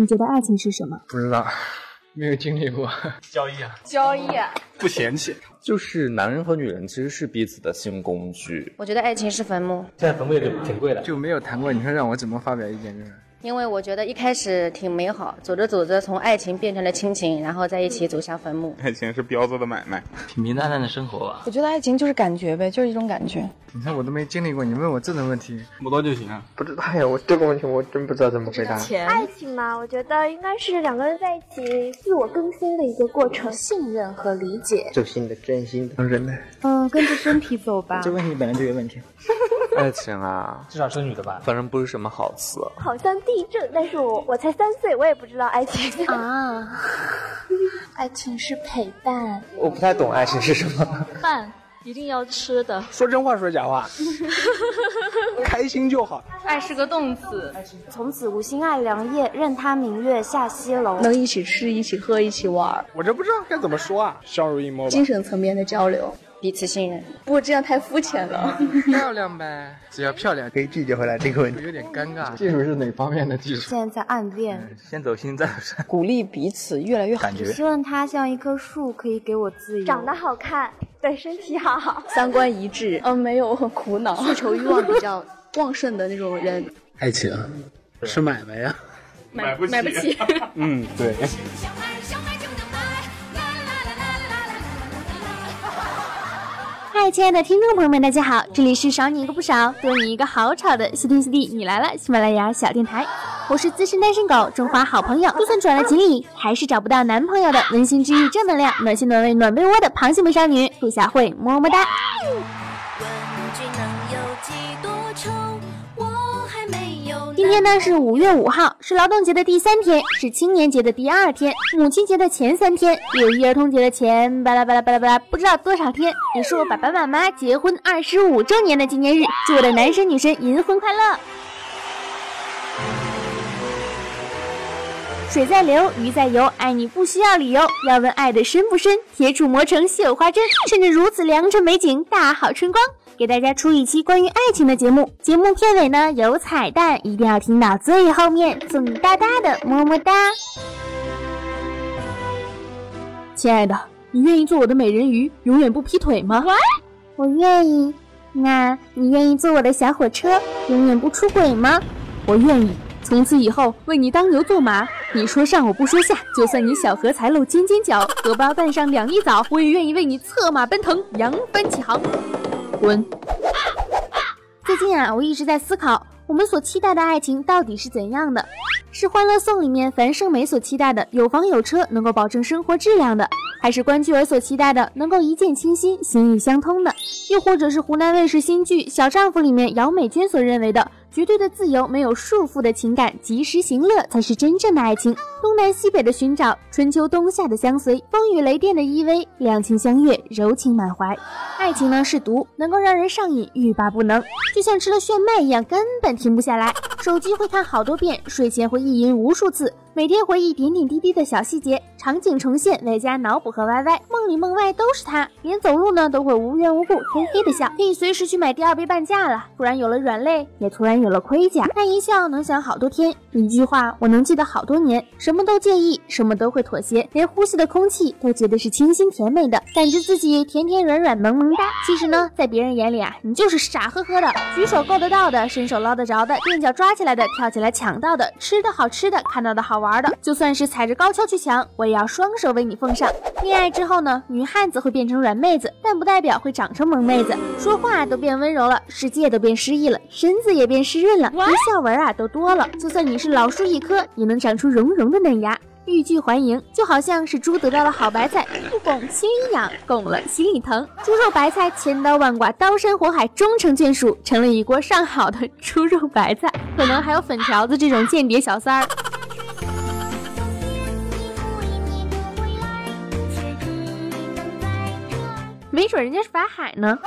你觉得爱情是什么？不知道，没有经历过。交易啊，交易啊，不嫌弃。就是男人和女人其实是彼此的性工具。我觉得爱情是坟墓，现在坟墓也挺贵的。就没有谈过，你说让我怎么发表意见？就是因为我觉得一开始挺美好，走着走着从爱情变成了亲情，然后在一起走向坟墓。爱情是彪子的买卖，平平淡淡的生活吧。我觉得爱情就是感觉呗，就是一种感觉。你看我都没经历过，你问我这种问题，摸到就行啊。不知道呀，我这个问题我真不知道怎么回答。爱情嘛，我觉得应该是两个人在一起自我更新的一个过程，信任和理解。走心的、真心的、人类。嗯，跟着身体走吧。这问题本来就有问题。爱情啊，至少是女的吧？反正不是什么好词。好像地震，但是我我才三岁，我也不知道爱情啊。爱情是陪伴。我不太懂爱情是什么。饭一定要吃的。说真话说假话？开心就好。爱是个动词。从此无心爱良夜，任他明月下西楼。能一起吃，一起喝，一起玩。我这不知道该怎么说啊，相濡以沫。精神层面的交流。彼此信任，不过这样太肤浅了。漂亮呗，只要漂亮可以拒绝回来这个问题，有点尴尬。技术是哪方面的技术？现在在暗恋，先走心再鼓励彼此越来越好。感觉希望他像一棵树，可以给我自由。长得好看，对身体好，三观一致，嗯，没有我很苦恼，需求欲望比较旺盛的那种人。爱情是买卖呀，买不起，买不起。嗯，对。亲爱的听众朋友们，大家好，这里是少你一个不少，多你一个好吵的西天西地你来了，喜马拉雅小电台，我是资深单身狗，中华好朋友，就算转了锦鲤还是找不到男朋友的温馨治愈正能量，暖心暖胃暖被窝的螃蟹美少女陆小慧，么么哒。今天呢是五月五号，是劳动节的第三天，是青年节的第二天，母亲节的前三天，六一儿童节的前巴拉巴拉巴拉巴拉不知道多少天，也是我爸爸妈妈结婚二十五周年的纪念日，祝我的男神女神银婚快乐！水在流，鱼在游，爱你不需要理由。要问爱的深不深，铁杵磨成绣花针。趁着如此良辰美景，大好春光。给大家出一期关于爱情的节目，节目片尾呢有彩蛋，一定要听到最后面，送你大大的么么哒。亲爱的，你愿意做我的美人鱼，永远不劈腿吗？我愿意。那你愿意做我的小火车，永远不出轨吗？我愿意。从此以后为你当牛做马，你说上我不说下，就算你小荷才露尖尖角，荷包蛋上两粒枣，我也愿意为你策马奔腾，扬帆起航。滚！最近啊，我一直在思考，我们所期待的爱情到底是怎样的？是《欢乐颂》里面樊胜美所期待的有房有车，能够保证生活质量的，还是关雎尔所期待的能够一见倾心、心意相通的？又或者是湖南卫视新剧《小丈夫》里面姚美娟所认为的？绝对的自由，没有束缚的情感，及时行乐才是真正的爱情。东南西北的寻找，春秋冬夏的相随，风雨雷电的依偎，两情相悦，柔情满怀。爱情呢是毒，能够让人上瘾，欲罢不能，就像吃了炫迈一样，根本停不下来。手机会看好多遍，睡前会意淫无数次，每天回忆点点滴滴的小细节，场景重现，外加脑补和 YY，梦里梦外都是他。连走路呢都会无缘无故嘿嘿的笑，可以随时去买第二杯半价了。突然有了软肋，也突然有有了盔甲。他一笑能想好多天，一句话我能记得好多年。什么都介意，什么都会妥协，连呼吸的空气都觉得是清新甜美的，感觉自己甜甜软软萌萌哒。其实呢，在别人眼里啊，你就是傻呵呵的，举手够得到的，伸手捞得着的，垫脚抓起来的，跳起来抢到的，吃的好吃的，看到的好玩的，就算是踩着高跷去抢，我也要双手为你奉上。恋爱之后呢，女汉子会变成软妹子，但不代表会长成萌妹子，说话都变温柔了，世界都变诗意了，身子也变湿润了，连笑纹啊都多了。就算你是老树一棵，也能长出绒绒的嫩芽。欲拒还迎，就好像是猪得到了好白菜，不拱心里痒，拱了心里疼。猪肉白菜千刀万剐，刀山火海终成眷属，成了一锅上好的猪肉白菜。可能还有粉条子这种间谍小三儿，没准人家是法海呢。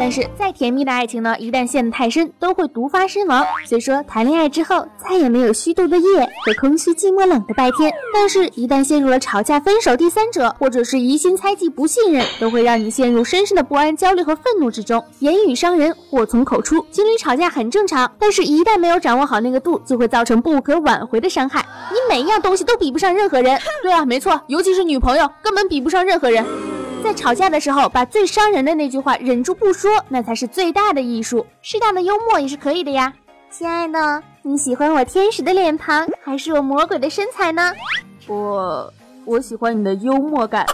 但是再甜蜜的爱情呢，一旦陷得太深，都会毒发身亡。虽说谈恋爱之后再也没有虚度的夜和空虚寂寞冷的白天，但是，一旦陷入了吵架、分手、第三者，或者是疑心、猜忌、不信任，都会让你陷入深深的不安、焦虑和愤怒之中。言语伤人，祸从口出。情侣吵架很正常，但是一旦没有掌握好那个度，就会造成不可挽回的伤害。你每一样东西都比不上任何人。对啊，没错，尤其是女朋友，根本比不上任何人。在吵架的时候，把最伤人的那句话忍住不说，那才是最大的艺术。适当的幽默也是可以的呀。亲爱的，你喜欢我天使的脸庞，还是我魔鬼的身材呢？我我喜欢你的幽默感。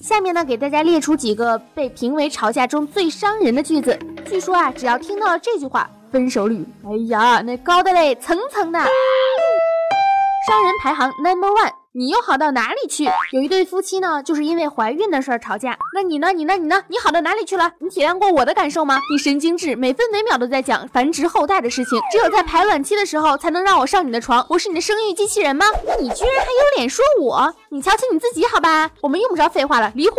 下面呢，给大家列出几个被评为吵架中最伤人的句子。据说啊，只要听到了这句话，分手率，哎呀，那高的嘞，层层的。伤人排行 number one，你又好到哪里去？有一对夫妻呢，就是因为怀孕的事儿吵架。那你呢？你呢？你呢？你好到哪里去了？你体谅过我的感受吗？你神经质，每分每秒都在讲繁殖后代的事情，只有在排卵期的时候才能让我上你的床。我是你的生育机器人吗？你居然还有脸说我？你瞧瞧你自己好吧？我们用不着废话了，离婚。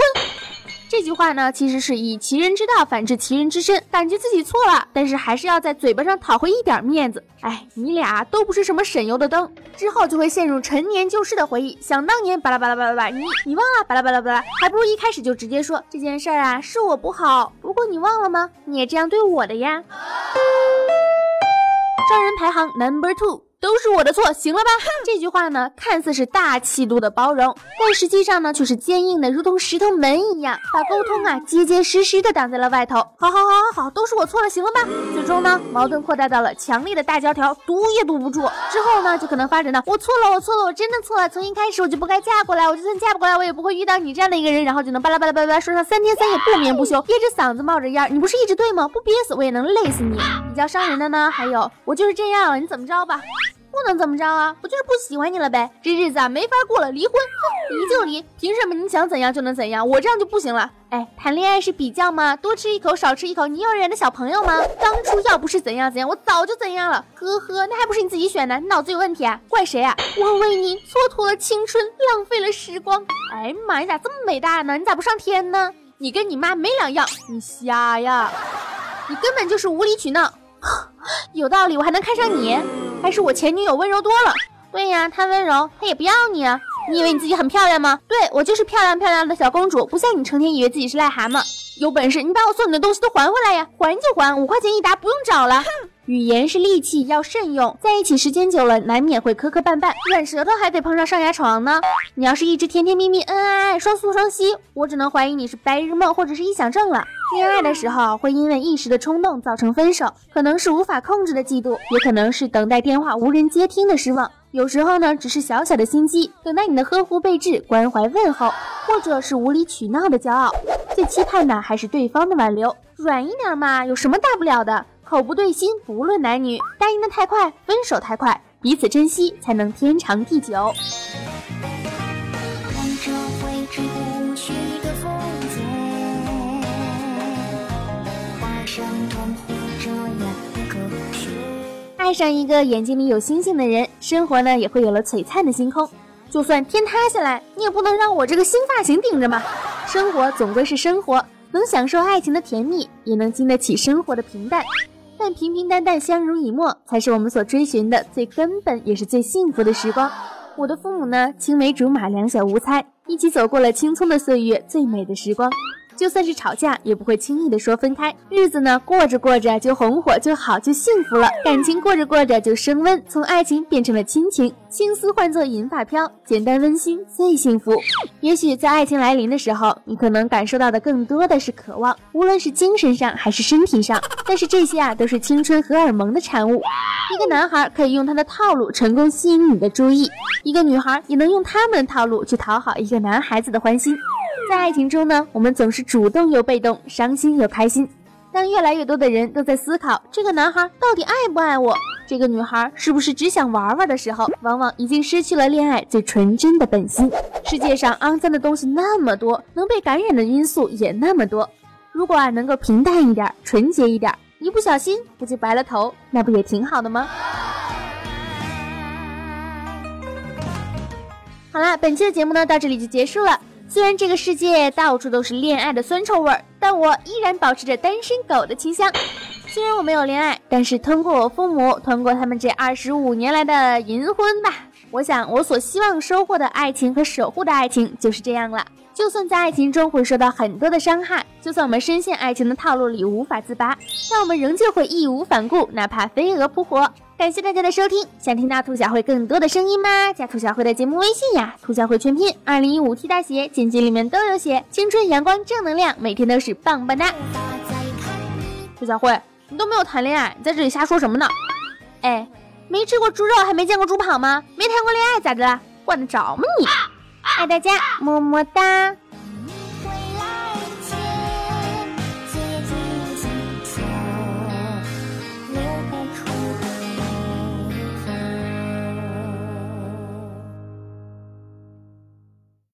这句话呢，其实是以其人之道反治其人之身，感觉自己错了，但是还是要在嘴巴上讨回一点面子。哎，你俩都不是什么省油的灯，之后就会陷入陈年旧事的回忆。想当年，巴拉巴拉巴拉巴拉，你你忘了，巴拉巴拉巴拉，还不如一开始就直接说这件事儿啊，是我不好。不过你忘了吗？你也这样对我的呀。伤人排行 number two。都是我的错，行了吧？这句话呢，看似是大气度的包容，但实际上呢，却是坚硬的，如同石头门一样，把沟通啊结结实实的挡在了外头。好好好好好，都是我错了，行了吧？最终呢，矛盾扩大到了强烈的大胶条，堵也堵不住。之后呢，就可能发展到我错了，我错了，我真的错了。从一开始我就不该嫁过来，我就算嫁不过来，我也不会遇到你这样的一个人。然后就能巴拉巴拉巴拉说上三天三夜不眠不休，憋着嗓子冒着烟。你不是一直对吗？不憋死我也能累死你。比较伤人的呢，还有我就是这样了，你怎么着吧？不能怎么着啊？我就是不喜欢你了呗，这日子啊没法过了，离婚，离就离，凭什么你想怎样就能怎样？我这样就不行了。哎，谈恋爱是比较吗？多吃一口少吃一口，你幼儿园的小朋友吗？当初要不是怎样怎样，我早就怎样了。呵呵，那还不是你自己选的？你脑子有问题啊？怪谁啊？我为你蹉跎了青春，浪费了时光。哎妈，你咋这么伟大呢？你咋不上天呢？你跟你妈没两样，你瞎呀？你根本就是无理取闹。有道理，我还能看上你？还是我前女友温柔多了？对呀，她温柔，她也不要你啊！你以为你自己很漂亮吗？对我就是漂亮漂亮的小公主，不像你成天以为自己是癞蛤蟆。有本事你把我送你的东西都还回来呀！还就还，五块钱一沓，不用找了。语言是利器，要慎用。在一起时间久了，难免会磕磕绊绊，软舌头还得碰上上牙床呢。你要是一直甜甜蜜蜜、恩恩爱爱、双宿双栖，我只能怀疑你是白日梦或者是臆想症了。恋爱的时候会因为一时的冲动造成分手，可能是无法控制的嫉妒，也可能是等待电话无人接听的失望。有时候呢，只是小小的心机，等待你的呵护备至、关怀问候，或者是无理取闹的骄傲。最期盼的还是对方的挽留，软一点嘛，有什么大不了的？口不对心，不论男女，答应的太快，分手太快，彼此珍惜才能天长地久。爱上一个眼睛里有星星的人，生活呢也会有了璀璨的星空。就算天塌下来，你也不能让我这个新发型顶着嘛。生活总归是生活，能享受爱情的甜蜜，也能经得起生活的平淡。但平平淡淡相濡以沫，才是我们所追寻的最根本也是最幸福的时光。我的父母呢，青梅竹马，两小无猜，一起走过了青葱的岁月，最美的时光。就算是吵架，也不会轻易的说分开。日子呢，过着过着就红火，就好，就幸福了。感情过着过着就升温，从爱情变成了亲情。青丝换作银发飘，简单温馨最幸福。也许在爱情来临的时候，你可能感受到的更多的是渴望，无论是精神上还是身体上。但是这些啊，都是青春荷尔蒙的产物。一个男孩可以用他的套路成功吸引你的注意，一个女孩也能用他们的套路去讨好一个男孩子的欢心。在爱情中呢，我们总是主动又被动，伤心又开心。当越来越多的人都在思考这个男孩到底爱不爱我，这个女孩是不是只想玩玩的时候，往往已经失去了恋爱最纯真的本心。世界上肮脏的东西那么多，能被感染的因素也那么多。如果啊能够平淡一点，纯洁一点，一不小心不就白了头，那不也挺好的吗？好啦，本期的节目呢到这里就结束了。虽然这个世界到处都是恋爱的酸臭味儿，但我依然保持着单身狗的清香。虽然我没有恋爱，但是通过我父母，通过他们这二十五年来的银婚吧，我想我所希望收获的爱情和守护的爱情就是这样了。就算在爱情中会受到很多的伤害，就算我们深陷爱情的套路里无法自拔，但我们仍旧会义无反顾，哪怕飞蛾扑火。感谢大家的收听，想听到兔小慧更多的声音吗？加兔小慧的节目微信呀，兔小慧全拼二零一五 T 大写，简介里面都有写。青春阳光正能量，每天都是棒棒哒。兔小慧，你都没有谈恋爱，你在这里瞎说什么呢？哎，没吃过猪肉还没见过猪跑吗？没谈过恋爱咋的啦？管得着吗你？爱大家，么么哒。